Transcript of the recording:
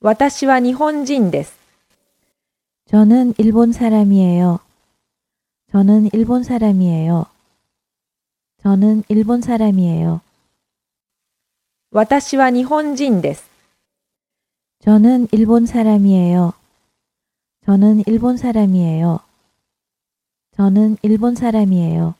私は日本人です。 저는 일본 사람이에요. 저는 일본 사람이에요. 저는 일본 사람이에요. 私は日本人です。 저는 일본 사람이에요. 저는 일본 사람이에요. 저는 일본 사람이에요.